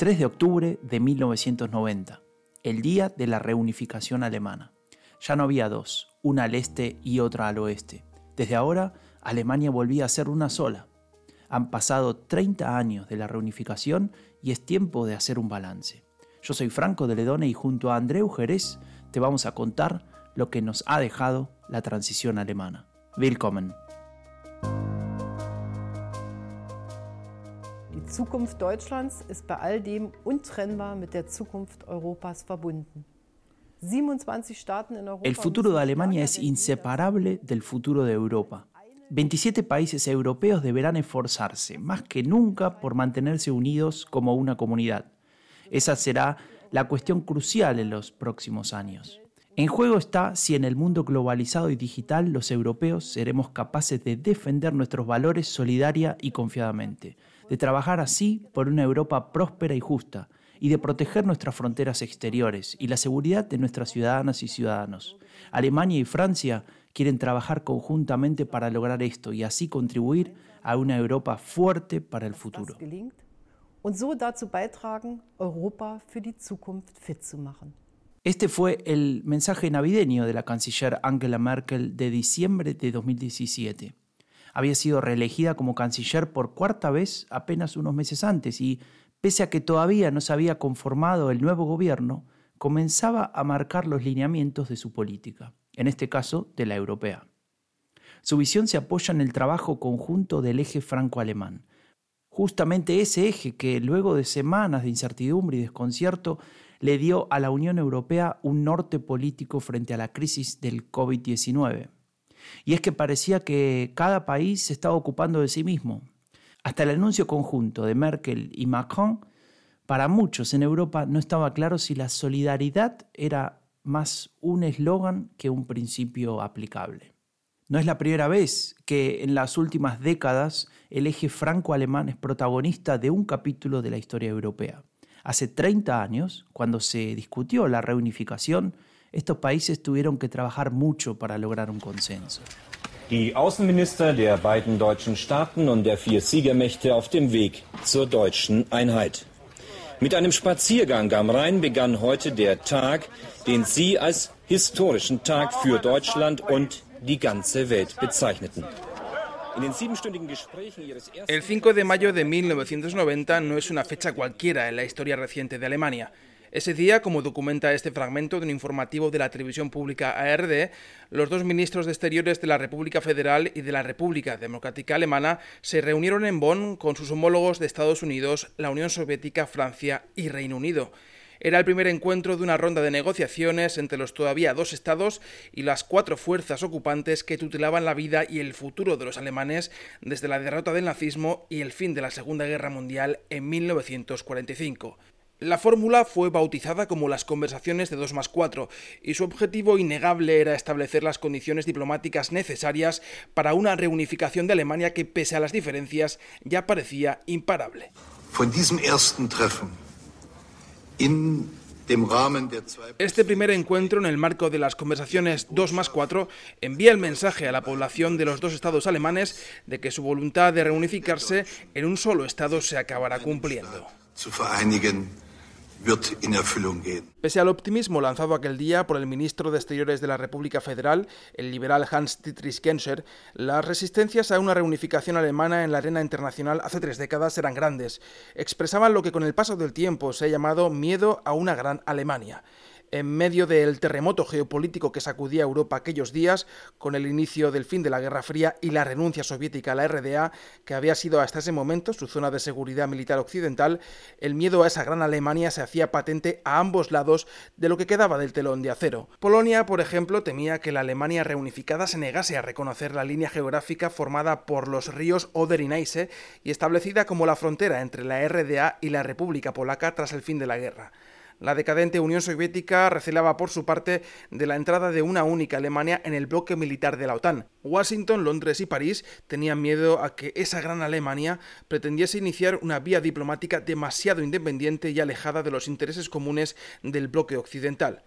3 de octubre de 1990, el día de la reunificación alemana. Ya no había dos, una al este y otra al oeste. Desde ahora, Alemania volvía a ser una sola. Han pasado 30 años de la reunificación y es tiempo de hacer un balance. Yo soy Franco de Ledone y junto a Andreu Jerez te vamos a contar lo que nos ha dejado la transición alemana. Willkommen. Zukunft Deutschlands ist bei all dem untrennbar mit der Zukunft Europas verbunden. El futuro de Alemania es inseparable del futuro de Europa. 27 países europeos deberán esforzarse más que nunca por mantenerse unidos como una comunidad. Esa será la cuestión crucial en los próximos años. En juego está si en el mundo globalizado y digital los europeos seremos capaces de defender nuestros valores solidaria y confiadamente, de trabajar así por una Europa próspera y justa, y de proteger nuestras fronteras exteriores y la seguridad de nuestras ciudadanas y ciudadanos. Alemania y Francia quieren trabajar conjuntamente para lograr esto y así contribuir a una Europa fuerte para el futuro. Este fue el mensaje navideño de la canciller Angela Merkel de diciembre de 2017. Había sido reelegida como canciller por cuarta vez apenas unos meses antes y, pese a que todavía no se había conformado el nuevo gobierno, comenzaba a marcar los lineamientos de su política en este caso de la europea. Su visión se apoya en el trabajo conjunto del eje franco-alemán, justamente ese eje que luego de semanas de incertidumbre y desconcierto le dio a la Unión Europea un norte político frente a la crisis del COVID-19. Y es que parecía que cada país se estaba ocupando de sí mismo. Hasta el anuncio conjunto de Merkel y Macron, para muchos en Europa no estaba claro si la solidaridad era más un eslogan que un principio aplicable. No es la primera vez que en las últimas décadas el eje franco-alemán es protagonista de un capítulo de la historia europea. Hace 30 años, cuando se discutió la reunificación, estos países tuvieron que trabajar mucho para lograr un consenso. Die Außenminister der beiden deutschen Staaten und der vier Siegermächte auf dem Weg zur deutschen Einheit. Mit einem Spaziergang am Rhein begann heute der Tag, den Sie als historischen Tag für Deutschland und die ganze Welt bezeichneten. El 5 de mayo de 1990 no es una fecha cualquiera en la historia reciente de Alemania. Ese día, como documenta este fragmento de un informativo de la televisión pública ARD, los dos ministros de Exteriores de la República Federal y de la República Democrática Alemana se reunieron en Bonn con sus homólogos de Estados Unidos, la Unión Soviética, Francia y Reino Unido. Era el primer encuentro de una ronda de negociaciones entre los todavía dos estados y las cuatro fuerzas ocupantes que tutelaban la vida y el futuro de los alemanes desde la derrota del nazismo y el fin de la Segunda Guerra Mundial en 1945. La fórmula fue bautizada como las conversaciones de 2 más 4 y su objetivo innegable era establecer las condiciones diplomáticas necesarias para una reunificación de Alemania que, pese a las diferencias, ya parecía imparable. Este primer encuentro en el marco de las conversaciones 2 más 4 envía el mensaje a la población de los dos estados alemanes de que su voluntad de reunificarse en un solo estado se acabará cumpliendo. Pese al optimismo lanzado aquel día por el ministro de Exteriores de la República Federal, el liberal Hans-Dietrich Genscher, las resistencias a una reunificación alemana en la arena internacional hace tres décadas eran grandes. Expresaban lo que con el paso del tiempo se ha llamado miedo a una gran Alemania en medio del terremoto geopolítico que sacudía Europa aquellos días, con el inicio del fin de la Guerra Fría y la renuncia soviética a la RDA, que había sido hasta ese momento su zona de seguridad militar occidental, el miedo a esa gran Alemania se hacía patente a ambos lados de lo que quedaba del telón de acero. Polonia, por ejemplo, temía que la Alemania reunificada se negase a reconocer la línea geográfica formada por los ríos Oder y Neisse y establecida como la frontera entre la RDA y la República Polaca tras el fin de la guerra. La decadente Unión Soviética recelaba por su parte de la entrada de una única Alemania en el bloque militar de la OTAN. Washington, Londres y París tenían miedo a que esa gran Alemania pretendiese iniciar una vía diplomática demasiado independiente y alejada de los intereses comunes del bloque occidental.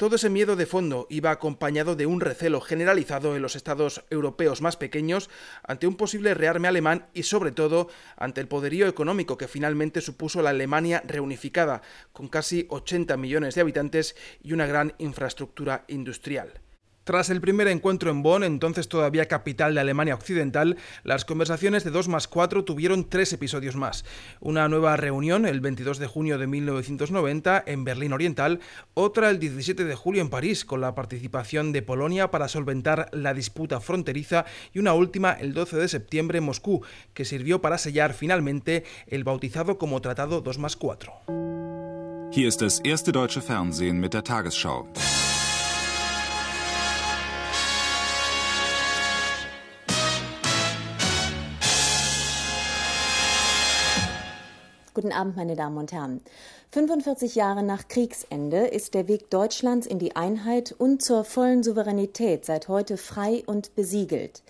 Todo ese miedo de fondo iba acompañado de un recelo generalizado en los estados europeos más pequeños ante un posible rearme alemán y sobre todo ante el poderío económico que finalmente supuso la Alemania reunificada, con casi 80 millones de habitantes y una gran infraestructura industrial. Tras el primer encuentro en Bonn, entonces todavía capital de Alemania Occidental, las conversaciones de 2 más 4 tuvieron tres episodios más. Una nueva reunión el 22 de junio de 1990 en Berlín Oriental, otra el 17 de julio en París con la participación de Polonia para solventar la disputa fronteriza y una última el 12 de septiembre en Moscú, que sirvió para sellar finalmente el bautizado como Tratado 2 más 4. Hier ist das erste deutsche Fernsehen mit der Tagesschau. Guten Abend, meine Damen und Herren. 45 Jahre nach Kriegsende ist der Weg Deutschlands in die Einheit und zur vollen Souveränität seit heute frei und besiegelt.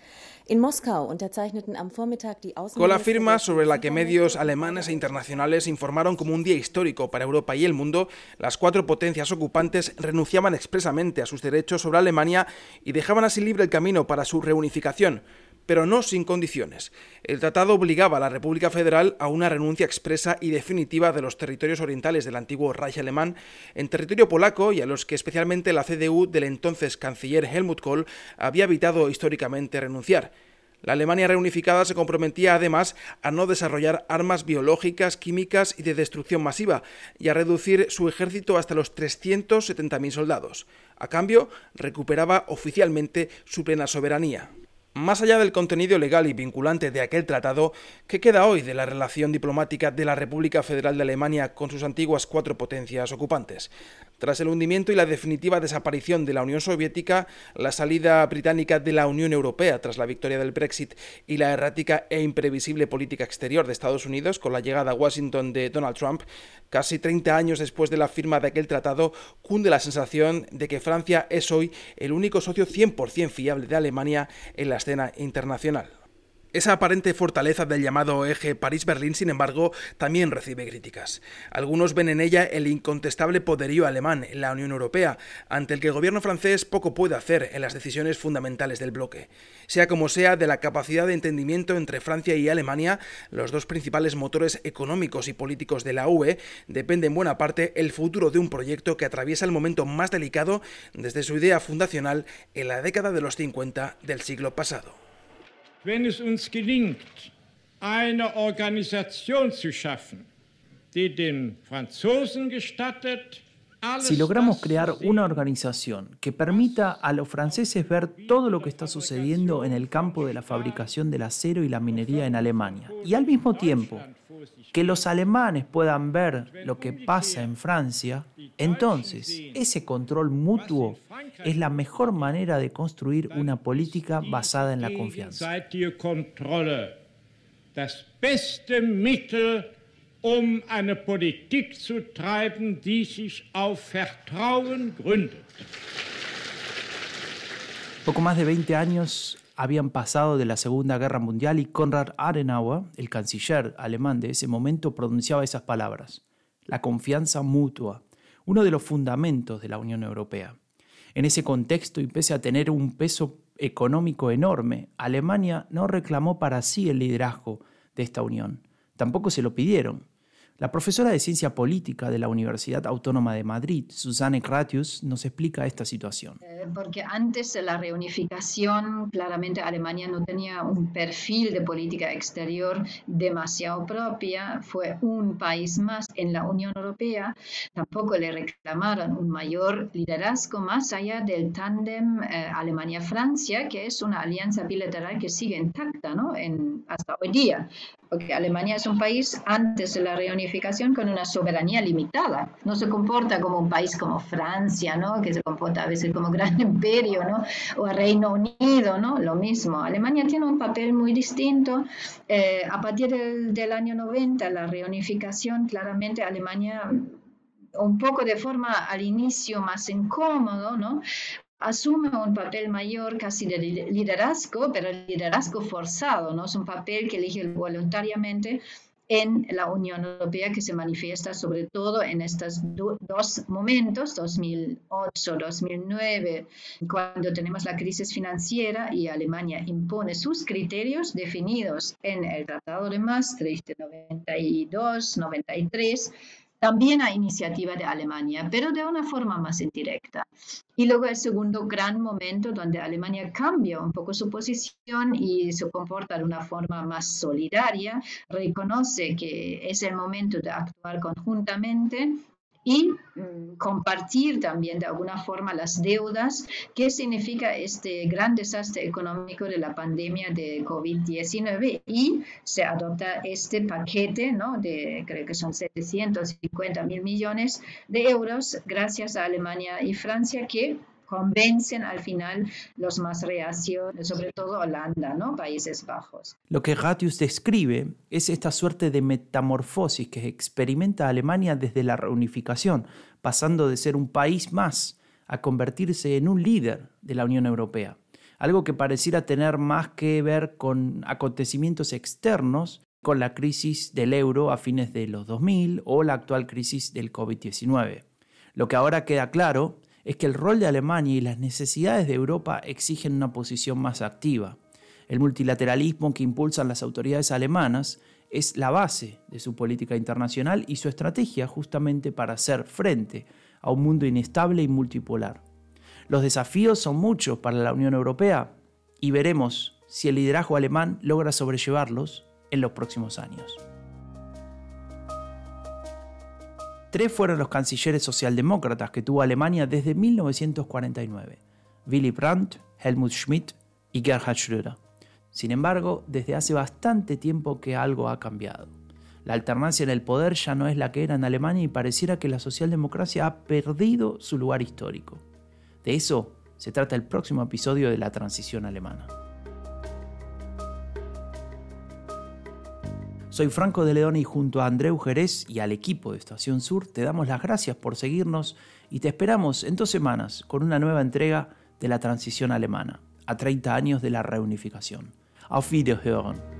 In Moskau unterzeichneten am Vormittag die Con la firma sobre la que medios alemanes e internacionales informaron como un día histórico para Europa y el mundo, las cuatro potencias ocupantes renunciaban expresamente a sus derechos sobre Alemania y dejaban así libre el camino para su reunificación pero no sin condiciones. El tratado obligaba a la República Federal a una renuncia expresa y definitiva de los territorios orientales del antiguo Reich alemán en territorio polaco y a los que especialmente la CDU del entonces canciller Helmut Kohl había evitado históricamente renunciar. La Alemania reunificada se comprometía además a no desarrollar armas biológicas, químicas y de destrucción masiva y a reducir su ejército hasta los 370.000 soldados. A cambio, recuperaba oficialmente su plena soberanía. Más allá del contenido legal y vinculante de aquel tratado, ¿qué queda hoy de la relación diplomática de la República Federal de Alemania con sus antiguas cuatro potencias ocupantes? Tras el hundimiento y la definitiva desaparición de la Unión Soviética, la salida británica de la Unión Europea tras la victoria del Brexit y la errática e imprevisible política exterior de Estados Unidos con la llegada a Washington de Donald Trump, casi 30 años después de la firma de aquel tratado, cunde la sensación de que Francia es hoy el único socio 100% fiable de Alemania en la escena internacional. Esa aparente fortaleza del llamado eje París-Berlín, sin embargo, también recibe críticas. Algunos ven en ella el incontestable poderío alemán en la Unión Europea, ante el que el gobierno francés poco puede hacer en las decisiones fundamentales del bloque. Sea como sea, de la capacidad de entendimiento entre Francia y Alemania, los dos principales motores económicos y políticos de la UE, depende en buena parte el futuro de un proyecto que atraviesa el momento más delicado desde su idea fundacional en la década de los 50 del siglo pasado. Wenn es uns gelingt, eine Organisation zu schaffen, die den Franzosen gestattet, Si logramos crear una organización que permita a los franceses ver todo lo que está sucediendo en el campo de la fabricación del acero y la minería en Alemania, y al mismo tiempo que los alemanes puedan ver lo que pasa en Francia, entonces ese control mutuo es la mejor manera de construir una política basada en la confianza. um eine Politik zu treiben, die sich auf Vertrauen gründet. Poco más de 20 años habían pasado de la Segunda Guerra Mundial y Konrad Adenauer, el canciller alemán de ese momento, pronunciaba esas palabras. La confianza mutua, uno de los fundamentos de la Unión Europea. En ese contexto, y pese a tener un peso económico enorme, Alemania no reclamó para sí el liderazgo de esta unión. Tampoco se lo pidieron. La profesora de Ciencia Política de la Universidad Autónoma de Madrid, Susanne Gratius, nos explica esta situación. Eh, porque antes de la reunificación, claramente Alemania no tenía un perfil de política exterior demasiado propia, fue un país más en la Unión Europea, tampoco le reclamaron un mayor liderazgo más allá del tándem eh, Alemania-Francia, que es una alianza bilateral que sigue intacta ¿no? en, hasta hoy día porque Alemania es un país antes de la reunificación con una soberanía limitada. No se comporta como un país como Francia, ¿no? que se comporta a veces como gran imperio, ¿no? o Reino Unido, ¿no? lo mismo. Alemania tiene un papel muy distinto. Eh, a partir del, del año 90, la reunificación, claramente Alemania un poco de forma al inicio más incómodo, ¿no? asume un papel mayor casi de liderazgo, pero liderazgo forzado, ¿no? Es un papel que elige voluntariamente en la Unión Europea que se manifiesta sobre todo en estos dos momentos, 2008-2009, cuando tenemos la crisis financiera y Alemania impone sus criterios definidos en el Tratado de Maastricht de 92-93 también a iniciativa de Alemania, pero de una forma más indirecta. Y luego el segundo gran momento donde Alemania cambia un poco su posición y se comporta de una forma más solidaria, reconoce que es el momento de actuar conjuntamente y mm, compartir también de alguna forma las deudas, que significa este gran desastre económico de la pandemia de COVID-19 y se adopta este paquete, ¿no? De creo que son 750 mil millones de euros gracias a Alemania y Francia que convencen al final los más reacios, sobre todo Holanda, ¿no? Países Bajos. Lo que Ratius describe es esta suerte de metamorfosis que experimenta Alemania desde la reunificación, pasando de ser un país más a convertirse en un líder de la Unión Europea. Algo que pareciera tener más que ver con acontecimientos externos, con la crisis del euro a fines de los 2000 o la actual crisis del COVID-19. Lo que ahora queda claro es que el rol de Alemania y las necesidades de Europa exigen una posición más activa. El multilateralismo que impulsan las autoridades alemanas es la base de su política internacional y su estrategia justamente para hacer frente a un mundo inestable y multipolar. Los desafíos son muchos para la Unión Europea y veremos si el liderazgo alemán logra sobrellevarlos en los próximos años. Tres fueron los cancilleres socialdemócratas que tuvo Alemania desde 1949, Willy Brandt, Helmut Schmidt y Gerhard Schröder. Sin embargo, desde hace bastante tiempo que algo ha cambiado. La alternancia en el poder ya no es la que era en Alemania y pareciera que la socialdemocracia ha perdido su lugar histórico. De eso se trata el próximo episodio de la transición alemana. Soy Franco de León y junto a Andreu Jerez y al equipo de Estación Sur te damos las gracias por seguirnos y te esperamos en dos semanas con una nueva entrega de la transición alemana, a 30 años de la reunificación. Auf Wiederhören.